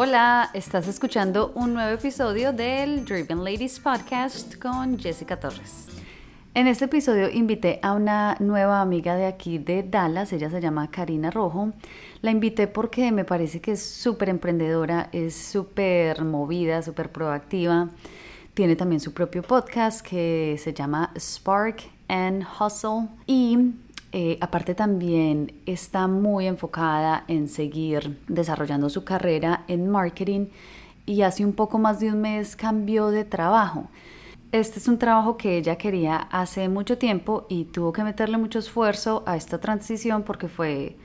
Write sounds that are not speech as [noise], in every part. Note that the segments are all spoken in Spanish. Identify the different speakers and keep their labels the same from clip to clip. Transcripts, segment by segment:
Speaker 1: Hola, estás escuchando un nuevo episodio del Driven Ladies Podcast con Jessica Torres. En este episodio invité a una nueva amiga de aquí de Dallas, ella se llama Karina Rojo. La invité porque me parece que es súper emprendedora, es súper movida, súper proactiva. Tiene también su propio podcast que se llama Spark and Hustle y eh, aparte también está muy enfocada en seguir desarrollando su carrera en marketing y hace un poco más de un mes cambió de trabajo. Este es un trabajo que ella quería hace mucho tiempo y tuvo que meterle mucho esfuerzo a esta transición porque fue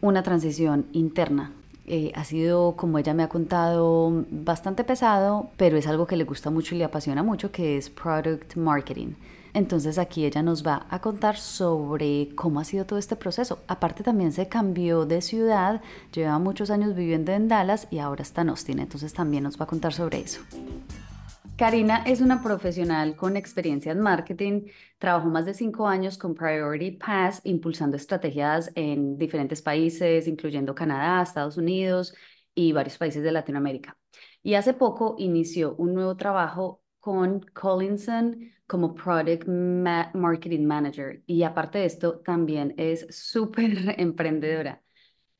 Speaker 1: una transición interna. Eh, ha sido, como ella me ha contado, bastante pesado, pero es algo que le gusta mucho y le apasiona mucho, que es product marketing. Entonces aquí ella nos va a contar sobre cómo ha sido todo este proceso. Aparte también se cambió de ciudad, lleva muchos años viviendo en Dallas y ahora está en Austin, entonces también nos va a contar sobre eso. Karina es una profesional con experiencia en marketing. Trabajó más de cinco años con Priority Pass, impulsando estrategias en diferentes países, incluyendo Canadá, Estados Unidos y varios países de Latinoamérica. Y hace poco inició un nuevo trabajo con Collinson como Product Marketing Manager y aparte de esto también es súper [laughs] emprendedora.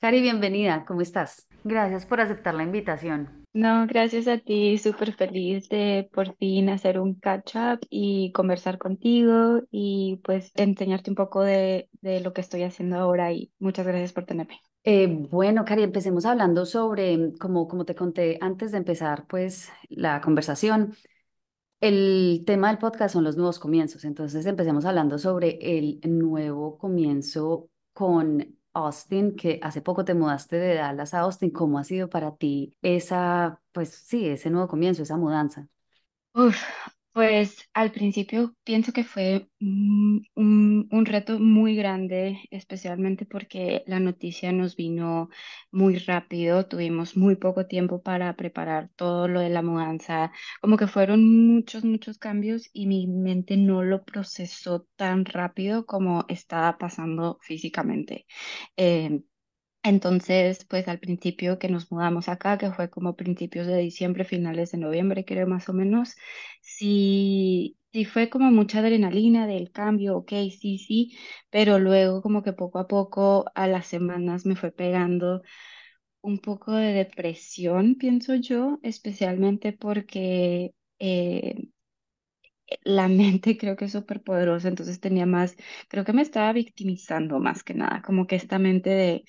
Speaker 1: Cari, bienvenida, ¿cómo estás? Gracias por aceptar la invitación.
Speaker 2: No, gracias a ti, súper feliz de por fin hacer un catch up y conversar contigo y pues enseñarte un poco de, de lo que estoy haciendo ahora y muchas gracias por tenerme.
Speaker 1: Eh, bueno, Cari, empecemos hablando sobre, como, como te conté antes de empezar pues la conversación, el tema del podcast son los nuevos comienzos, entonces empecemos hablando sobre el nuevo comienzo con Austin, que hace poco te mudaste de Dallas a Austin. ¿Cómo ha sido para ti esa, pues sí, ese nuevo comienzo, esa mudanza?
Speaker 2: Pues al principio pienso que fue un, reto muy grande, especialmente porque la noticia nos vino muy rápido, tuvimos muy poco tiempo para preparar todo lo de la mudanza, como que fueron muchos, muchos cambios y mi mente no lo procesó tan rápido como estaba pasando físicamente. Em, entonces, pues al principio que nos mudamos acá, que fue como principios de diciembre, finales de noviembre, creo más o menos, sí, sí fue como mucha adrenalina del cambio, ok, sí, sí, pero luego como que poco a poco a las semanas me fue pegando un poco de depresión, pienso yo, especialmente porque eh, la mente creo que es súper poderosa, entonces tenía más, creo que me estaba victimizando más que nada, como que esta mente de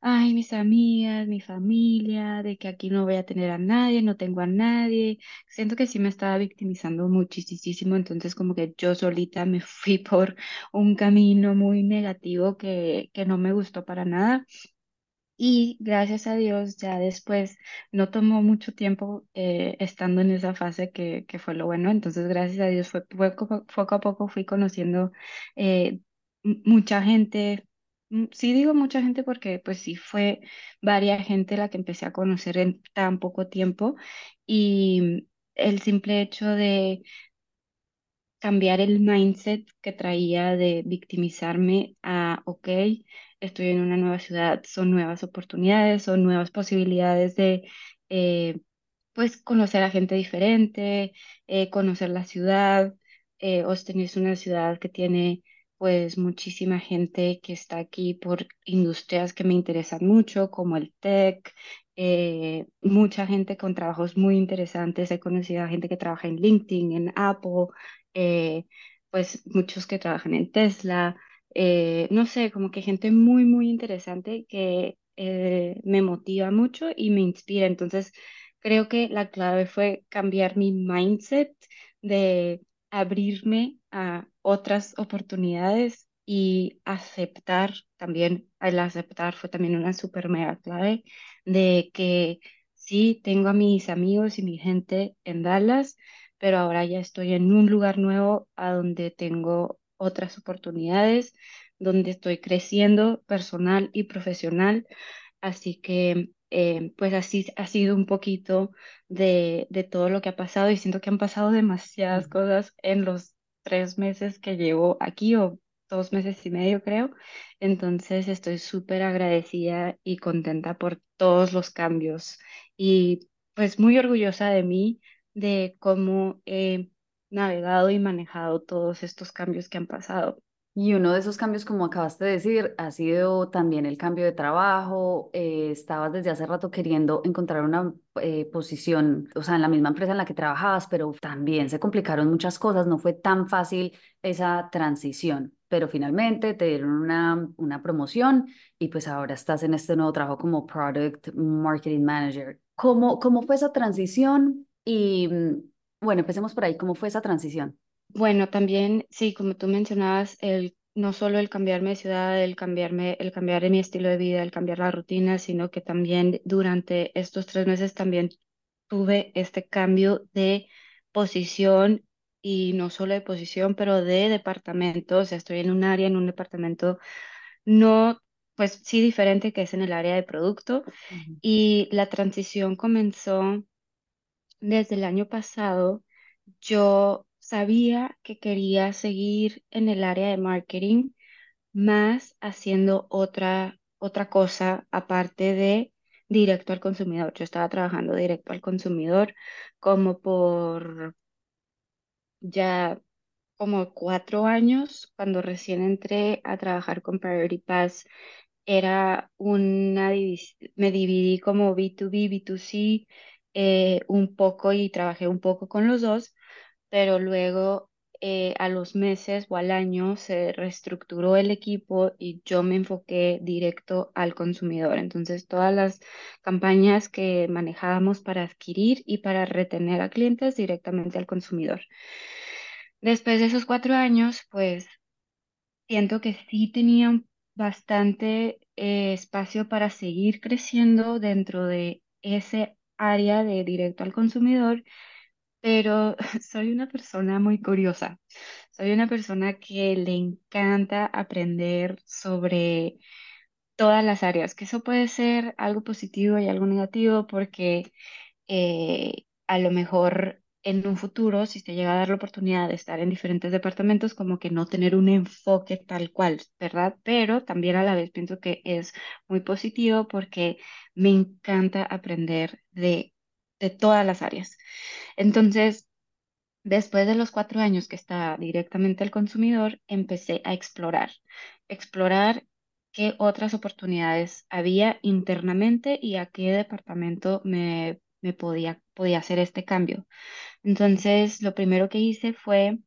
Speaker 2: ay, mis amigas, mi familia, de que aquí no voy a tener a nadie, no tengo a nadie. Siento que sí me estaba victimizando muchísimo, entonces como que yo solita me [laughs] fui por un camino muy negativo que, que no me gustó para nada. Y gracias a Dios, ya después no tomó mucho tiempo eh, estando en esa fase que, que, fue lo bueno. Entonces, gracias a Dios, fue, poco, a poco fui conociendo eh, mucha gente, Sí digo mucha gente porque pues sí fue varias gente la que empecé a conocer en tan poco tiempo y el simple hecho de cambiar el mindset que traía de victimizarme a, ok, estoy en una nueva ciudad, son nuevas oportunidades, son nuevas posibilidades de eh, pues conocer a gente diferente, eh, conocer la ciudad. Eh, Austin es una ciudad que tiene pues muchísima gente que está aquí por industrias que me interesan mucho, como el tech, eh, mucha gente con trabajos muy interesantes. He conocido a gente que trabaja en LinkedIn, en Apple, eh, pues muchos que trabajan en Tesla. eh, no sé, como que gente muy, muy interesante que eh, me motiva mucho y me inspira. Entonces, creo que la clave fue cambiar mi mindset de abrirme a otras oportunidades y aceptar también, el aceptar fue también una super mega clave de que sí, tengo a mis amigos y mi gente en Dallas, pero ahora ya estoy en un lugar nuevo a donde tengo otras oportunidades, donde estoy creciendo personal y profesional. Así que, eh, pues así ha sido un poquito de, de todo lo que ha pasado y siento que han pasado demasiadas cosas en los tres meses que llevo aquí o dos meses y medio, creo. Entonces estoy súper agradecida y contenta por todos los cambios y pues muy orgullosa de mí, de cómo he navegado y manejado todos estos cambios que han pasado.
Speaker 1: Y uno de esos cambios, como acabaste de decir, ha sido también el cambio de trabajo. Eh, estabas desde hace rato queriendo encontrar una eh, posición, o sea, en la misma empresa en la que trabajabas, pero también se complicaron muchas cosas, no fue tan fácil esa transición, pero finalmente te dieron una, una promoción y pues ahora estás en este nuevo trabajo como Product Marketing Manager. ¿Cómo, cómo fue esa transición? Y mm, bueno, empecemos por ahí, ¿cómo fue esa transición?
Speaker 2: Bueno, también, sí, como tú mencionabas, el, no solo el cambiarme de ciudad, el cambiarme, el cambiar mi estilo de vida, el cambiar la rutina, sino que también durante estos tres meses también tuve este cambio de posición y no solo de posición, pero de departamento. O sea, estoy en un área, en un departamento no, pues sí diferente que es en el área de producto.
Speaker 1: Ujú.
Speaker 2: Y la transición comenzó desde el año pasado. Yo sabía que quería seguir en el área de marketing, más haciendo otra, otra cosa aparte de directo al consumidor. Yo estaba trabajando directo al consumidor como por ya como cuatro años, cuando recién entré a trabajar con Priority Pass, era una, me dividí como B2B, B2C, eh, un poco y trabajé un poco con los dos pero luego eh, a los meses o al año se reestructuró el equipo y yo me enfoqué directo al consumidor. Entonces, todas las campañas que manejábamos para adquirir y para retener a clientes directamente al consumidor. Después de esos cuatro años, pues siento que sí tenía bastante eh, espacio para seguir creciendo dentro de ese área de directo al consumidor pero [laughs] soy una persona muy curiosa. Soy una persona que le encanta aprender sobre todas las áreas, que eso puede ser algo positivo y algo negativo porque eh, a lo mejor en un futuro, si se llega a dar la oportunidad de estar en diferentes departamentos, como que no tener un enfoque tal cual, ¿verdad? Pero también a la vez pienso que es muy positivo porque me encanta aprender de, de todas las áreas. Entonces, después de los cuatro años que está directamente al consumidor, empecé a explorar, explorar qué otras oportunidades había internamente y a qué departamento me, me podía, podía hacer este cambio. Entonces, lo primero que hice fue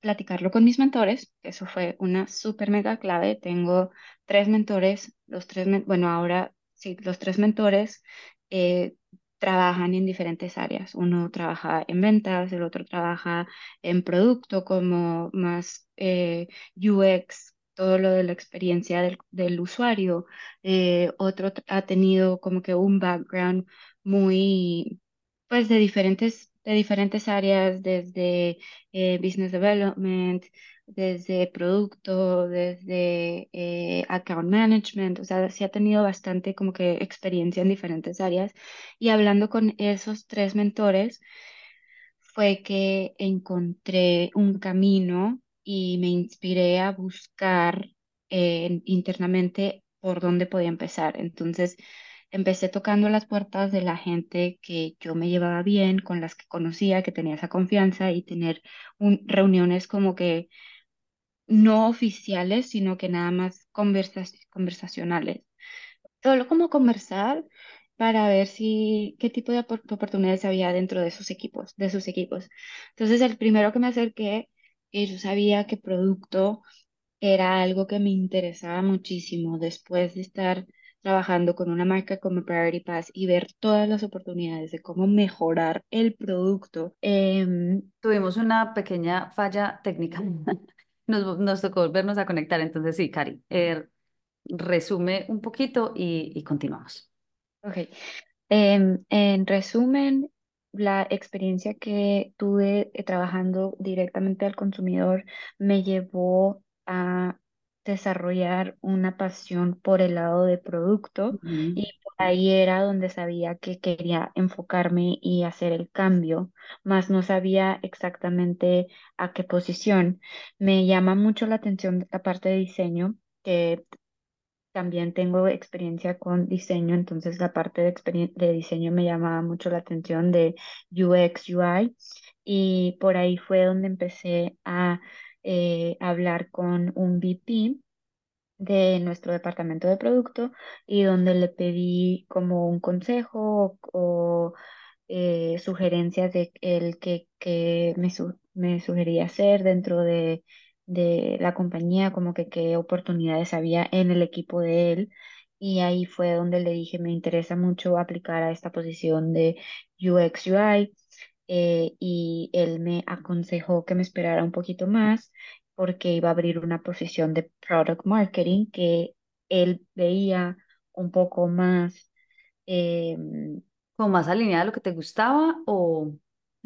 Speaker 2: platicarlo con mis mentores, eso fue una súper mega clave. Tengo tres mentores, los tres, bueno, ahora sí, los tres mentores eh, trabajan en diferentes áreas. Uno trabaja en ventas, el otro trabaja en producto como más eh, UX, todo lo de la experiencia del, del usuario. Eh, otro ha tenido como que un background muy, pues de diferentes, de diferentes áreas, desde eh, business development, desde producto, desde eh, account management, o sea, sí ha tenido bastante como que experiencia en diferentes áreas. Y hablando con esos tres mentores, fue que encontré un camino y me inspiré a buscar eh, internamente por dónde podía empezar. Entonces, empecé tocando las puertas de la gente que yo me llevaba bien, con las que conocía, que tenía esa confianza y tener un- reuniones como que no oficiales, sino que nada más conversas, conversacionales. Solo como conversar para ver si qué tipo de opor- oportunidades había dentro de esos equipos, de sus equipos. Entonces, el primero que me acerqué, que yo sabía que producto era algo que me interesaba muchísimo después de estar trabajando con una marca como Priority Pass y ver todas las oportunidades de cómo mejorar el producto. em,
Speaker 1: Tuvimos una pequeña falla técnica. [laughs] Nos, nos tocó volvernos a conectar. Entonces, sí, Cari, eh, resume un poquito y, y continuamos.
Speaker 2: ok, Em, en resumen, la experiencia que tuve eh, trabajando directamente al consumidor me llevó a desarrollar una pasión por el lado de producto y por ahí era donde sabía que quería enfocarme y hacer el cambio, más no sabía exactamente a qué posición. Me llama mucho la atención la parte de diseño, que también tengo experiencia con diseño, entonces la parte de, de diseño me llamaba mucho la atención de UX, UI, y por ahí fue donde empecé a eh, hablar con un VP de nuestro departamento de producto y donde le pedí como un consejo o, eh, sugerencias de el que, que me, su- me sugería hacer dentro de, de la compañía, como que qué oportunidades había en el equipo de él. Y ahí fue donde le dije, me interesa mucho aplicar a esta posición de UX UI. eh, y él me aconsejó que me esperara un poquito más porque iba a abrir una posición de product marketing que él veía un poco más, eh,
Speaker 1: ¿Como más alineada a lo que te gustaba o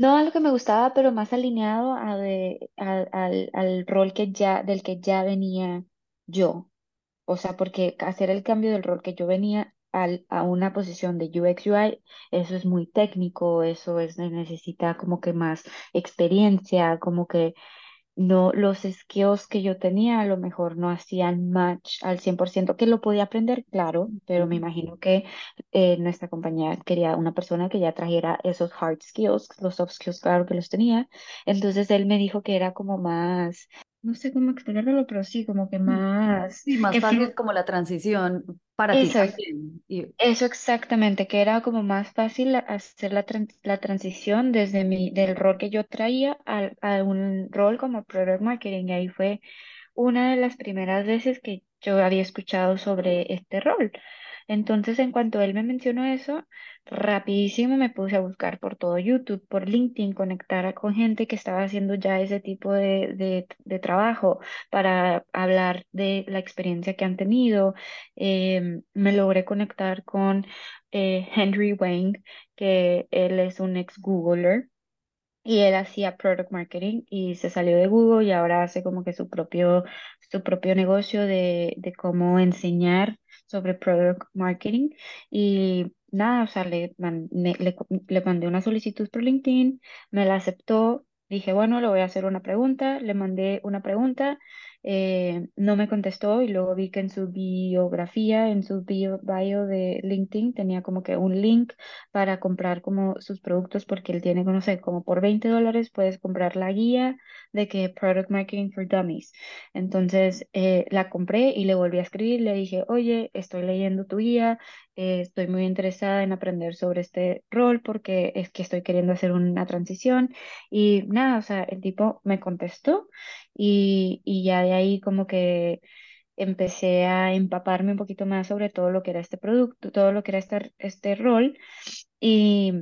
Speaker 2: no a lo que me gustaba, pero más alineado a de- al, al, al rol que ya, del que ya venía yo. O sea, porque hacer el cambio del rol que yo venía al, a una posición de UX UI, eso es muy técnico, eso es, necesita como que más experiencia, como que no, los skills que yo tenía a lo mejor no hacían match al 100% que lo podía aprender, claro, pero me imagino que eh, nuestra compañía quería una persona que ya trajera esos hard skills, los soft skills, claro que los tenía. Entonces él me dijo que era como más, no sé cómo explicarlo, pero sí, como que más,
Speaker 1: sí, más fácil como la transición para ti
Speaker 2: eso,
Speaker 1: también? Y
Speaker 2: eso exactamente, que era como más fácil hacer la, tran- la transición desde mi, del rol que yo traía al- a, un rol como Product Marketing. Y ahí fue una de las primeras veces que yo había escuchado sobre este rol. Entonces, en cuanto él me mencionó eso, rapidísimo me puse a buscar por todo YouTube, por LinkedIn, conectar con gente que estaba haciendo ya ese tipo de, de, de trabajo para hablar de la experiencia que han tenido. Em, me logré conectar con eh, Henry Wang, que él es un ex Googler y él hacía product marketing y se salió de Google y ahora hace como que su propio, su propio negocio de, de cómo enseñar sobre product marketing. Y nada, o sea, le, man- me- le, le mandé una solicitud por LinkedIn, me la aceptó. Dije, bueno, le voy a hacer una pregunta, le mandé una pregunta, eh, no me contestó y luego vi que en su biografía, en su bio, bio de LinkedIn tenía como que un link para comprar como sus productos porque él tiene, no sé, como por 20 dólares puedes comprar la guía de que Product Marketing for Dummies. Entonces eh, la compré y le volví a escribir, le dije, oye, estoy leyendo tu guía, eh, estoy muy interesada en aprender sobre este rol porque es que estoy queriendo hacer una transición y nada, o sea, el tipo me contestó y, y ya de ahí como que empecé a empaparme un poquito más sobre todo lo que era este producto, todo lo que era este, este rol. Y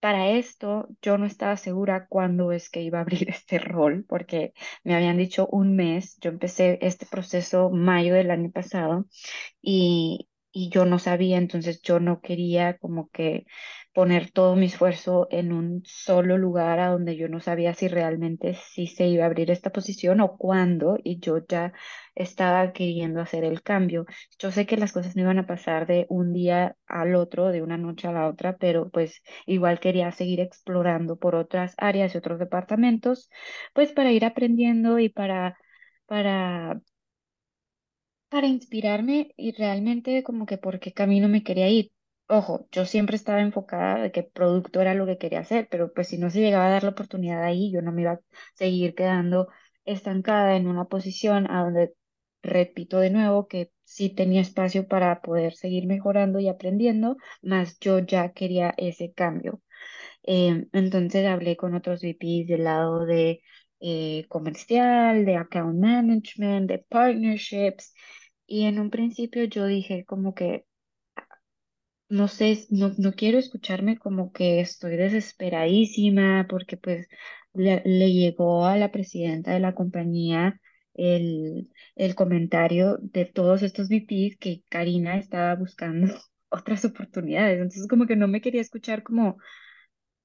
Speaker 2: para esto yo no estaba segura cuándo es que iba a abrir [laughs] este rol, porque me habían dicho un mes. Yo empecé este proceso mayo del año pasado y, y yo no sabía, entonces yo no quería como que poner todo mi esfuerzo en un solo lugar a donde yo no sabía si realmente sí se iba a abrir esta posición o cuándo, y yo ya estaba queriendo hacer el cambio. Yo sé que las cosas no iban a pasar de un día al otro, de una noche a la otra, pero pues igual quería seguir explorando por otras áreas y otros departamentos, pues para ir aprendiendo y para... para para inspirarme y realmente como que por qué camino me quería ir. Ojo, yo siempre estaba enfocada de que producto era lo que quería hacer, pero pues si no se llegaba a dar la oportunidad ahí, yo no me iba a seguir quedando estancada en una posición a donde, repito de nuevo, que sí tenía espacio para poder seguir mejorando y aprendiendo, más yo ya quería ese cambio. Em, entonces hablé con otros VPs del lado de eh, comercial, de account management, de partnerships. Y en un principio yo dije como que, no sé, no, no quiero escucharme como que estoy desesperadísima porque pues le, le llegó a la presidenta de la compañía el, el comentario de todos estos VPs que Karina estaba buscando [laughs] otras oportunidades. Entonces como que no me quería escuchar como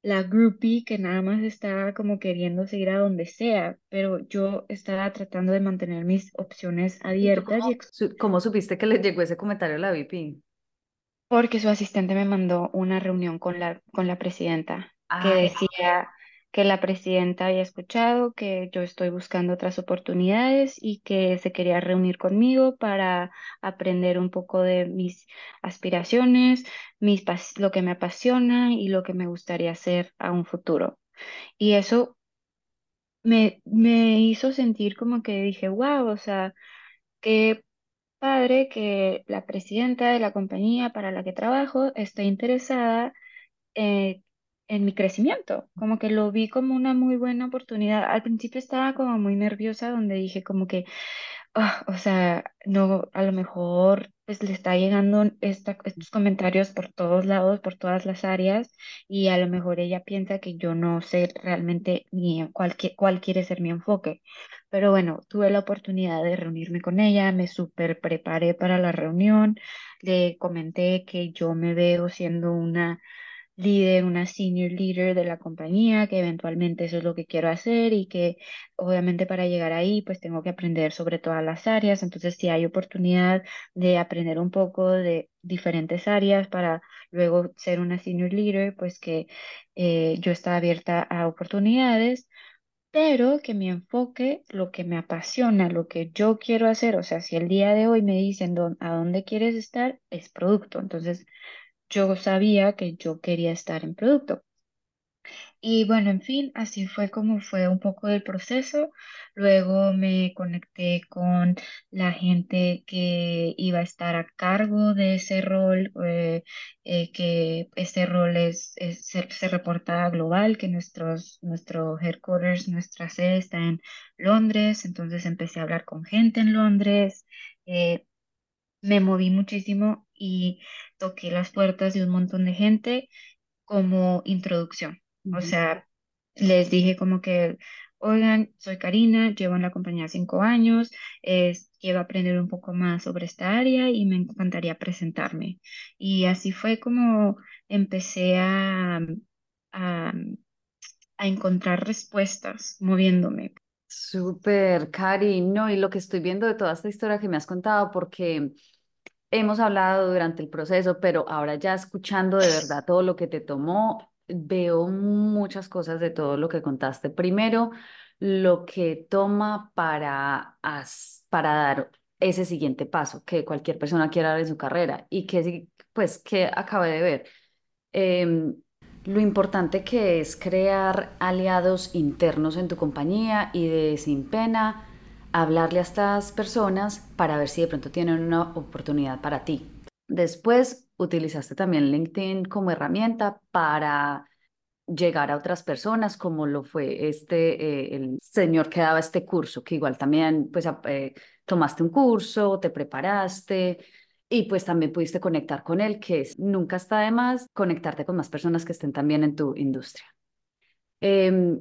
Speaker 2: la groupie que nada más estaba como queriendo seguir a donde sea, pero yo estaba tratando de mantener mis opciones
Speaker 1: ¿Y tú
Speaker 2: abiertas y
Speaker 1: cómo, cómo supiste que le llegó ese comentario a la VP?
Speaker 2: Porque su asistente me mandó una reunión con la, con la presidenta que
Speaker 1: Ay,
Speaker 2: decía que la presidenta había escuchado que yo estoy buscando otras oportunidades y que se quería reunir conmigo para aprender un poco de mis aspiraciones, mis, lo que me apasiona y lo que me gustaría hacer a un futuro. Y eso me, me hizo sentir como que dije, wow, o sea, qué padre que la presidenta de la compañía para la que trabajo esté interesada eh, en mi crecimiento, como que lo vi como una muy buena oportunidad. Al principio estaba como muy nerviosa, donde dije como que, ah, o sea, no, a lo mejor pues le está llegando esta- estos comentarios por todos lados, por todas las áreas, y a lo mejor ella piensa que yo no sé realmente ni cuál, cuál quiere ser mi enfoque. Pero bueno, tuve la oportunidad de reunirme con ella, me súper preparé para la reunión, le comenté que yo me veo siendo una líder, una senior leader de la compañía, que eventualmente eso es lo que quiero hacer y que obviamente para llegar ahí pues tengo que aprender sobre todas las áreas. Entonces, si hay oportunidad de aprender un poco de diferentes áreas para luego ser una senior leader, pues que eh, yo estaba abierta a oportunidades. Pero que mi enfoque, lo que me apasiona, lo que yo quiero hacer, o sea, si el día de hoy me dicen "¿Dó- a dónde quieres estar, es producto. Entonces, yo sabía que yo quería estar en producto. Y bueno, en fin, así fue como fue un poco del proceso. Luego me conecté con la gente que iba a estar a cargo de ese rol, eh, eh, que ese rol es, es- se, se reporta global, que nuestros, nuestro headquarters, nuestra sede está en Londres. Entonces empecé a hablar con gente en Londres. eh, me moví muchísimo y toqué las puertas de un montón de gente como introducción. O sea, les dije como que, oigan, soy Karina, llevo en la compañía cinco años, es, quiero aprender un poco más sobre esta área y me encantaría presentarme. Y así fue como empecé a, a, a encontrar respuestas moviéndome.
Speaker 1: Súper, Cari, no, y lo que estoy viendo de toda esta historia que me has contado, porque hemos hablado durante el proceso, pero ahora ya escuchando de verdad todo lo que te tomó, veo muchas cosas de todo lo que contaste. Primero, lo que toma para, para dar ese siguiente paso que cualquier persona quiera dar en su carrera y que, pues, que acabé de ver. Em, lo importante que es crear aliados internos en tu compañía y de sin pena hablarle a estas personas para ver si de pronto tienen una oportunidad para ti. Después, utilizaste también LinkedIn como herramienta para llegar a otras personas, como lo fue este, eh, el señor que daba este curso, que igual también, pues, eh, tomaste un curso, te preparaste y pues también pudiste conectar con él, que es, nunca está de más conectarte con más personas que estén también en tu industria. Em,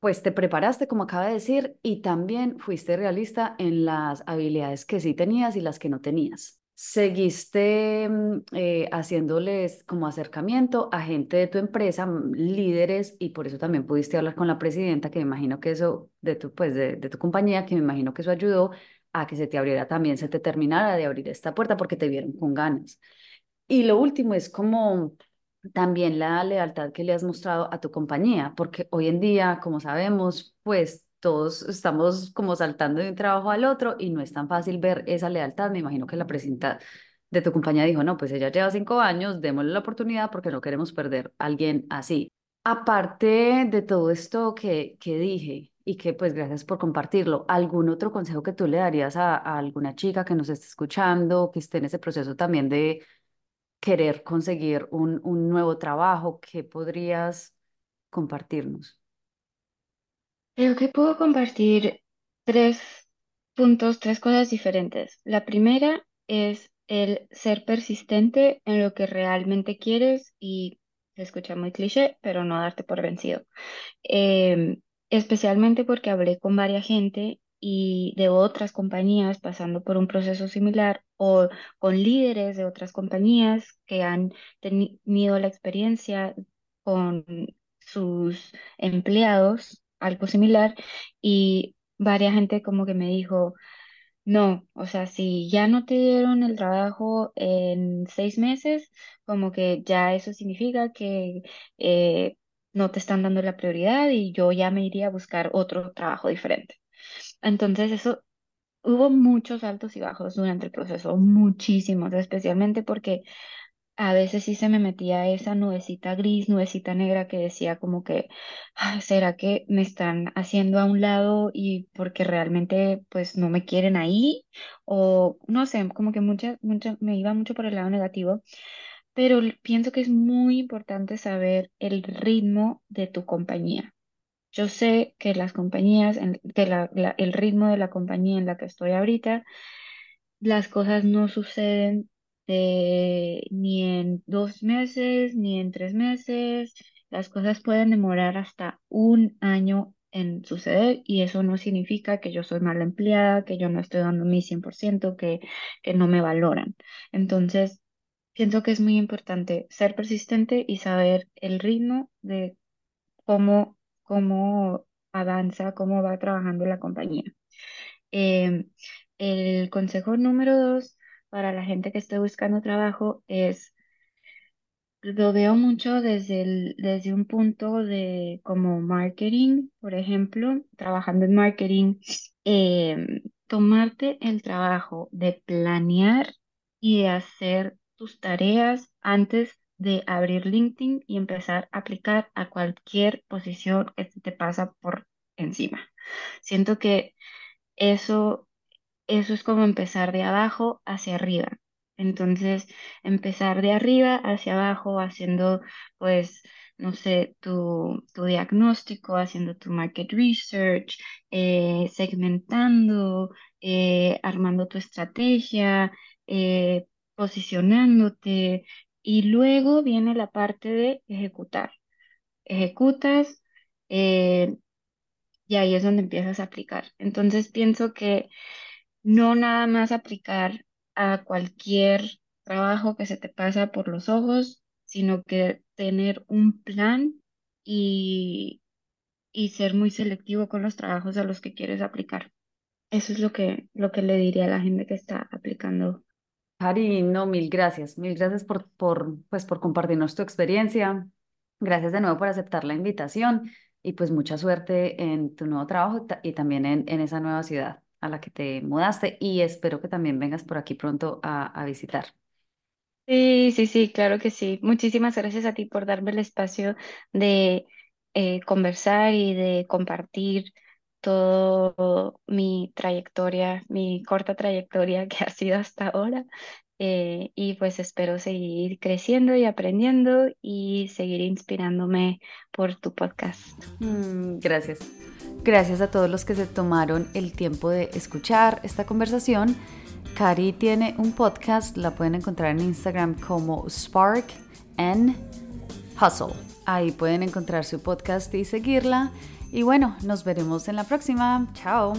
Speaker 1: pues te preparaste, como acaba de decir, y también fuiste realista en las habilidades que sí tenías y las que no tenías. Seguiste mm, eh, haciéndoles como acercamiento a gente de tu empresa, mm, líderes, y por eso también pudiste hablar con la presidenta, que me imagino que eso, de tu, pues de, de tu compañía, que me imagino que eso ayudó a que se te abriera también, se te terminara de abrir esta puerta porque te vieron con ganas. Y lo último es como también la lealtad que le has mostrado a tu compañía, porque hoy en día, como sabemos, pues todos estamos como saltando de un trabajo al otro y no es tan fácil ver esa lealtad. Me imagino que la presidenta de tu compañía dijo, no, pues ella lleva cinco años, démosle la oportunidad porque no queremos perder a alguien así. Aparte de todo esto que, que dije y que pues gracias por compartirlo, ¿algún otro consejo que tú le darías a, alguna chica que nos esté escuchando, que esté en ese proceso también de querer conseguir un, un nuevo trabajo, ¿qué podrías compartirnos?
Speaker 2: Creo que puedo compartir tres puntos, tres cosas diferentes. La primera es el ser persistente en lo que realmente quieres y se escucha muy cliché, pero no darte por vencido. Em, especialmente porque hablé con varias gente y de otras compañías pasando por un proceso similar o con líderes de otras compañías que han tenido la experiencia con sus empleados, algo similar, y varias gente como que me dijo, No, o sea, si ya no te dieron el trabajo en seis meses, como que ya eso significa que eh, no te están dando la prioridad y yo ya me iría a buscar otro trabajo diferente. Entonces, eso hubo muchos altos y bajos durante el proceso, muchísimos, especialmente porque a veces sí se me metía esa nubecita gris, nubecita negra que decía como que, "Ay, ¿será que me están haciendo a un lado y porque realmente pues no me quieren ahí? O no sé, como que mucha, mucha, me iba mucho por el lado negativo, pero pienso que es muy importante saber el ritmo de tu compañía. Yo sé que las compañías, que la- el ritmo de la compañía en la que estoy ahorita las cosas no suceden eh, ni en dos meses, ni en tres meses. Las cosas pueden demorar hasta un año en suceder y eso no significa que yo soy mala empleada, que yo no estoy dando mi 100%, que, que no me valoran. Entonces, pienso que es muy importante ser persistente y saber el ritmo de cómo, cómo avanza, cómo va trabajando la compañía. Em, el consejo número dos para la gente que esté buscando trabajo es, lo veo mucho desde desde un punto de como marketing, por ejemplo, trabajando en marketing, em, tomarte el trabajo de planear y de hacer tus tareas antes de abrir LinkedIn y empezar a aplicar a cualquier posición que te pasa por encima. Siento que eso eso es como empezar de abajo hacia arriba. Entonces, empezar de arriba hacia abajo haciendo, pues, no sé, tu, tu diagnóstico, haciendo tu market research, eh, segmentando, eh, armando tu estrategia, eh, posicionándote. Y luego viene la parte de ejecutar. Ejecutas, y ahí es donde empiezas a aplicar. Entonces, pienso que no nada más aplicar a cualquier trabajo que se te pasa por los ojos, sino que tener un plan y, y ser muy selectivo con los trabajos a los que quieres aplicar. Eso es lo que, lo que le diría a la gente que está aplicando.
Speaker 1: Cari, no, mil gracias, mil gracias por, por, pues, por compartirnos tu experiencia. Gracias de nuevo por aceptar la invitación y pues mucha suerte en tu nuevo trabajo y también en, en esa nueva ciudad a la que te mudaste y espero que también vengas por aquí pronto a, a visitar.
Speaker 2: Sí, sí, sí, claro que sí. Muchísimas gracias a ti por darme el espacio de eh, conversar y de compartir todo mi trayectoria, mi corta trayectoria [laughs] que ha sido hasta ahora. Eh, y pues espero seguir creciendo y aprendiendo y seguir inspirándome por tu podcast.
Speaker 1: Mm, gracias. Gracias a todos los que se tomaron el tiempo de escuchar esta conversación. Cari tiene un podcast, la pueden encontrar en Instagram como Spark and Hustle. Ahí pueden encontrar su podcast y seguirla. Y bueno, nos veremos en la próxima. Chao.